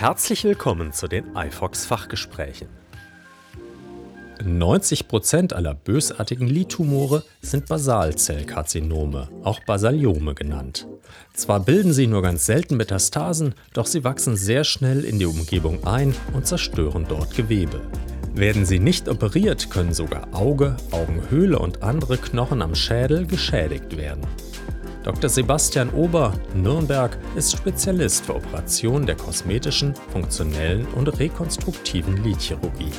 Herzlich willkommen zu den iFox Fachgesprächen. 90% aller bösartigen Lidtumore sind Basalzellkarzinome, auch Basaliome genannt. Zwar bilden sie nur ganz selten Metastasen, doch sie wachsen sehr schnell in die Umgebung ein und zerstören dort Gewebe. Werden sie nicht operiert, können sogar Auge, Augenhöhle und andere Knochen am Schädel geschädigt werden. Dr. Sebastian Ober, Nürnberg, ist Spezialist für Operationen der kosmetischen, funktionellen und rekonstruktiven Lidchirurgie.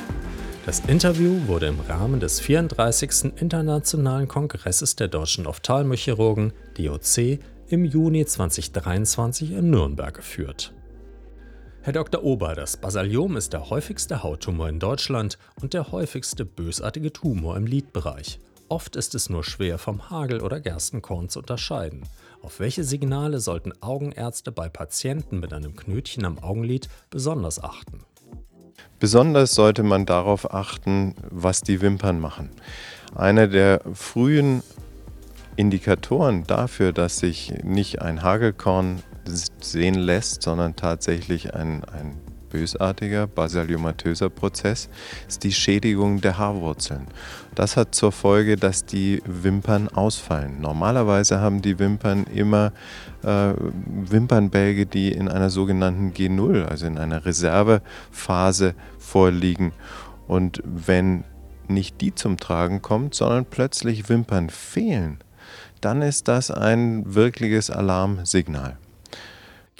Das Interview wurde im Rahmen des 34. Internationalen Kongresses der deutschen Ophthalmochirurgen DOC im Juni 2023 in Nürnberg geführt. Herr Dr. Ober, das Basaliom ist der häufigste Hauttumor in Deutschland und der häufigste bösartige Tumor im Lidbereich. Oft ist es nur schwer vom Hagel- oder Gerstenkorn zu unterscheiden. Auf welche Signale sollten Augenärzte bei Patienten mit einem Knötchen am Augenlid besonders achten? Besonders sollte man darauf achten, was die Wimpern machen. Einer der frühen Indikatoren dafür, dass sich nicht ein Hagelkorn sehen lässt, sondern tatsächlich ein, ein bösartiger basaliomatöser Prozess ist die Schädigung der Haarwurzeln. Das hat zur Folge, dass die Wimpern ausfallen. Normalerweise haben die Wimpern immer äh, Wimpernbälge, die in einer sogenannten G0, also in einer Reservephase vorliegen. Und wenn nicht die zum Tragen kommt, sondern plötzlich Wimpern fehlen, dann ist das ein wirkliches Alarmsignal.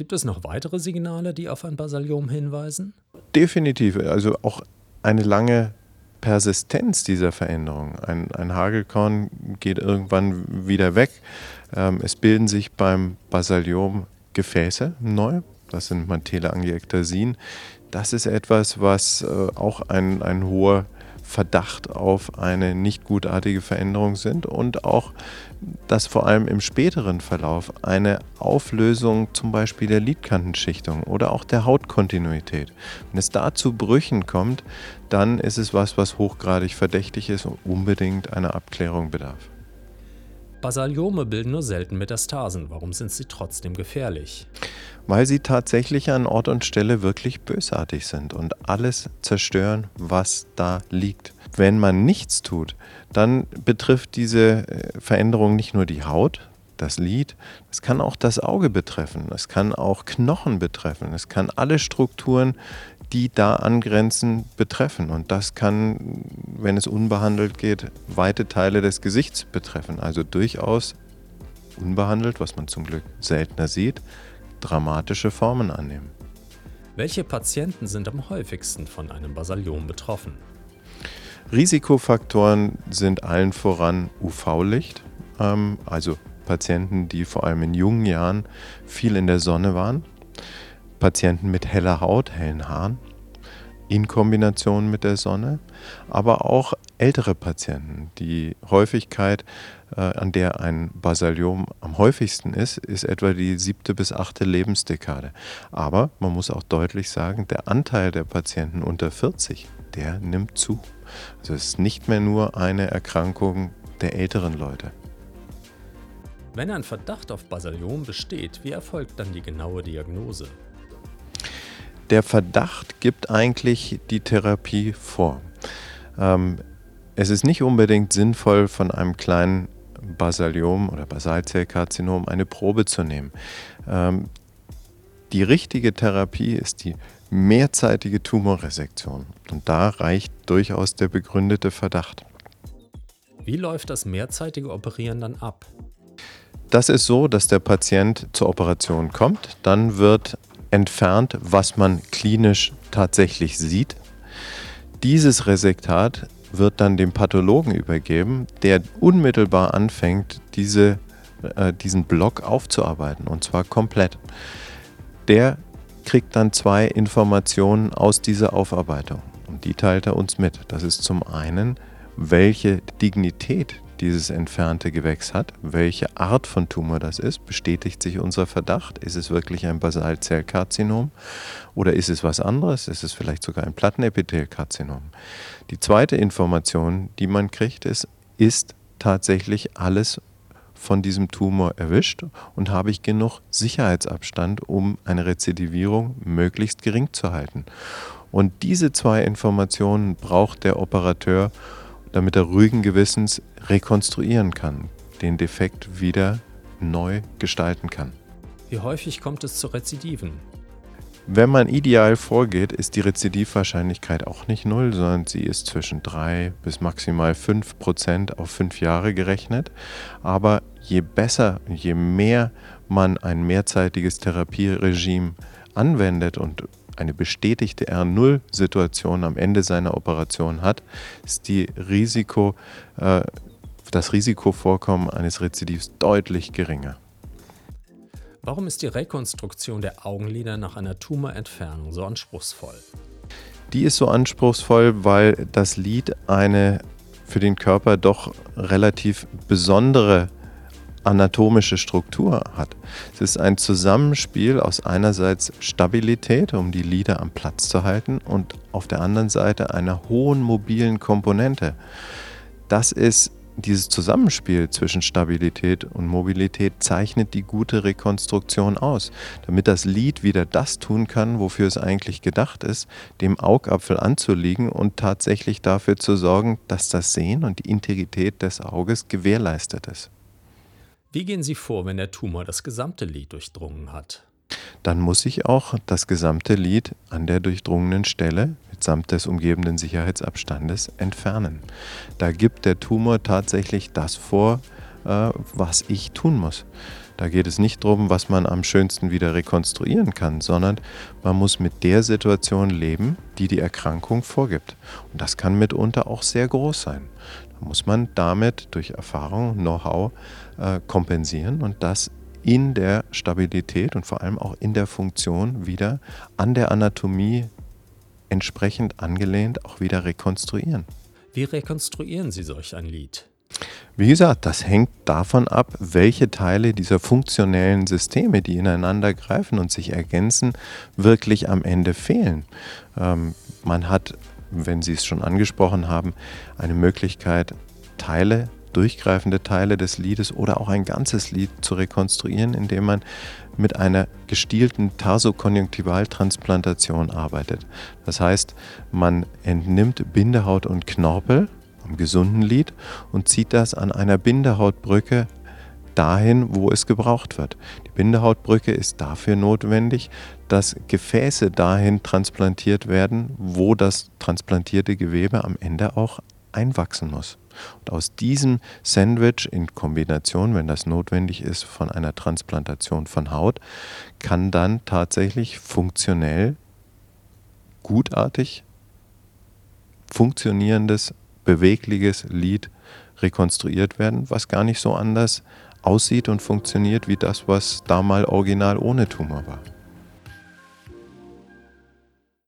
Gibt es noch weitere Signale, die auf ein Basaliom hinweisen? Definitiv. Also auch eine lange Persistenz dieser Veränderung. Ein, ein Hagelkorn geht irgendwann wieder weg. Ähm, es bilden sich beim Basaliom Gefäße neu. Das sind Mantelangieektasien. Das ist etwas, was äh, auch ein, ein hoher Verdacht auf eine nicht gutartige Veränderung sind und auch, dass vor allem im späteren Verlauf eine Auflösung zum Beispiel der Lidkantenschichtung oder auch der Hautkontinuität, wenn es da zu Brüchen kommt, dann ist es was, was hochgradig verdächtig ist und unbedingt einer Abklärung bedarf. Basaliome bilden nur selten Metastasen. Warum sind sie trotzdem gefährlich? Weil sie tatsächlich an Ort und Stelle wirklich bösartig sind und alles zerstören, was da liegt. Wenn man nichts tut, dann betrifft diese äh, Veränderung nicht nur die Haut, das Lid, es kann auch das Auge betreffen, es kann auch Knochen betreffen, es kann alle Strukturen die da angrenzen, betreffen. Und das kann, wenn es unbehandelt geht, weite Teile des Gesichts betreffen. Also durchaus unbehandelt, was man zum Glück seltener sieht, dramatische Formen annehmen. Welche Patienten sind am häufigsten von einem Basaliom betroffen? Risikofaktoren sind allen voran UV-Licht, ähm, also Patienten, die vor allem in jungen Jahren viel in der Sonne waren, Patienten mit heller Haut, hellen Haaren in Kombination mit der Sonne, aber auch ältere Patienten. Die Häufigkeit, äh, an der ein Basaliom am häufigsten ist, ist etwa die siebte bis achte Lebensdekade. Aber man muss auch deutlich sagen, der Anteil der Patienten unter 40, der nimmt zu. Also es ist nicht mehr nur eine Erkrankung der älteren Leute. Wenn ein Verdacht auf Basaliom besteht, wie erfolgt dann die genaue Diagnose? Der Verdacht gibt eigentlich die Therapie vor. Ähm, es ist nicht unbedingt sinnvoll, von einem kleinen Basaliom oder Basalzellkarzinom eine Probe zu nehmen. Ähm, die richtige Therapie ist die mehrzeitige Tumorresektion. Und da reicht durchaus der begründete Verdacht. Wie läuft das mehrzeitige Operieren dann ab? Das ist so, dass der Patient zur Operation kommt, dann wird entfernt, was man klinisch tatsächlich sieht. Dieses Resektat wird dann dem Pathologen übergeben, der unmittelbar anfängt, diese, äh, diesen Block aufzuarbeiten und zwar komplett. Der kriegt dann zwei Informationen aus dieser Aufarbeitung und die teilt er uns mit. Das ist zum einen, welche Dignität dieses entfernte Gewächs hat, welche Art von Tumor das ist, bestätigt sich unser Verdacht, ist es wirklich ein Basalzellkarzinom oder ist es was anderes, ist es vielleicht sogar ein Plattenepithelkarzinom. Die zweite Information, die man kriegt, ist, ist tatsächlich alles von diesem Tumor erwischt und habe ich genug Sicherheitsabstand, um eine Rezidivierung möglichst gering zu halten. Und diese zwei Informationen braucht der Operateur, damit er ruhigen Gewissens rekonstruieren kann, den Defekt wieder neu gestalten kann. Wie häufig kommt es zu Rezidiven? Wenn man ideal vorgeht, ist die Rezidivwahrscheinlichkeit auch nicht null, sondern sie ist zwischen 3 bis maximal 5 Prozent auf fünf Jahre gerechnet. Aber je besser, je mehr man ein mehrzeitiges Therapieregime anwendet und eine bestätigte R0-Situation am Ende seiner Operation hat, ist die Risiko, äh, das Risikovorkommen eines Rezidivs deutlich geringer. Warum ist die Rekonstruktion der Augenlider nach einer Tumorentfernung so anspruchsvoll? Die ist so anspruchsvoll, weil das Lid eine für den Körper doch relativ besondere anatomische Struktur hat. Es ist ein Zusammenspiel aus einerseits Stabilität, um die Lider am Platz zu halten, und auf der anderen Seite einer hohen mobilen Komponente. Das ist dieses Zusammenspiel zwischen Stabilität und Mobilität zeichnet die gute Rekonstruktion aus, damit das Lied wieder das tun kann, wofür es eigentlich gedacht ist, dem Augapfel anzuliegen und tatsächlich dafür zu sorgen, dass das Sehen und die Integrität des Auges gewährleistet ist. Wie gehen Sie vor, wenn der Tumor das gesamte Lid durchdrungen hat? Dann muss ich auch das gesamte Lid an der durchdrungenen Stelle mitsamt des umgebenden Sicherheitsabstandes entfernen. Da gibt der Tumor tatsächlich das vor, äh, was ich tun muss. Da geht es nicht darum, was man am schönsten wieder rekonstruieren kann, sondern man muss mit der Situation leben, die die Erkrankung vorgibt. Und das kann mitunter auch sehr groß sein. Muss man damit durch Erfahrung, Know-how äh, kompensieren und das in der Stabilität und vor allem auch in der Funktion wieder an der Anatomie entsprechend angelehnt auch wieder rekonstruieren. Wie rekonstruieren Sie solch ein Lied? Wie gesagt, das hängt davon ab, welche Teile dieser funktionellen Systeme, die ineinander greifen und sich ergänzen, wirklich am Ende fehlen. Ähm, man hat, wenn Sie es schon angesprochen haben, eine Möglichkeit, Teile durchgreifende Teile des Liedes oder auch ein ganzes Lied zu rekonstruieren, indem man mit einer gestielten Tarsokonjunktivaltransplantation arbeitet. Das heißt, man entnimmt Bindehaut und Knorpel am gesunden Lied und zieht das an einer Bindehautbrücke dahin, wo es gebraucht wird. Die Bindehautbrücke ist dafür notwendig, dass Gefäße dahin transplantiert werden, wo das transplantierte Gewebe am Ende auch einwachsen muss. Und aus diesem Sandwich in Kombination, wenn das notwendig ist, von einer Transplantation von Haut, kann dann tatsächlich funktionell, gutartig funktionierendes, bewegliches Lied rekonstruiert werden, was gar nicht so anders aussieht und funktioniert wie das, was da mal original ohne Tumor war.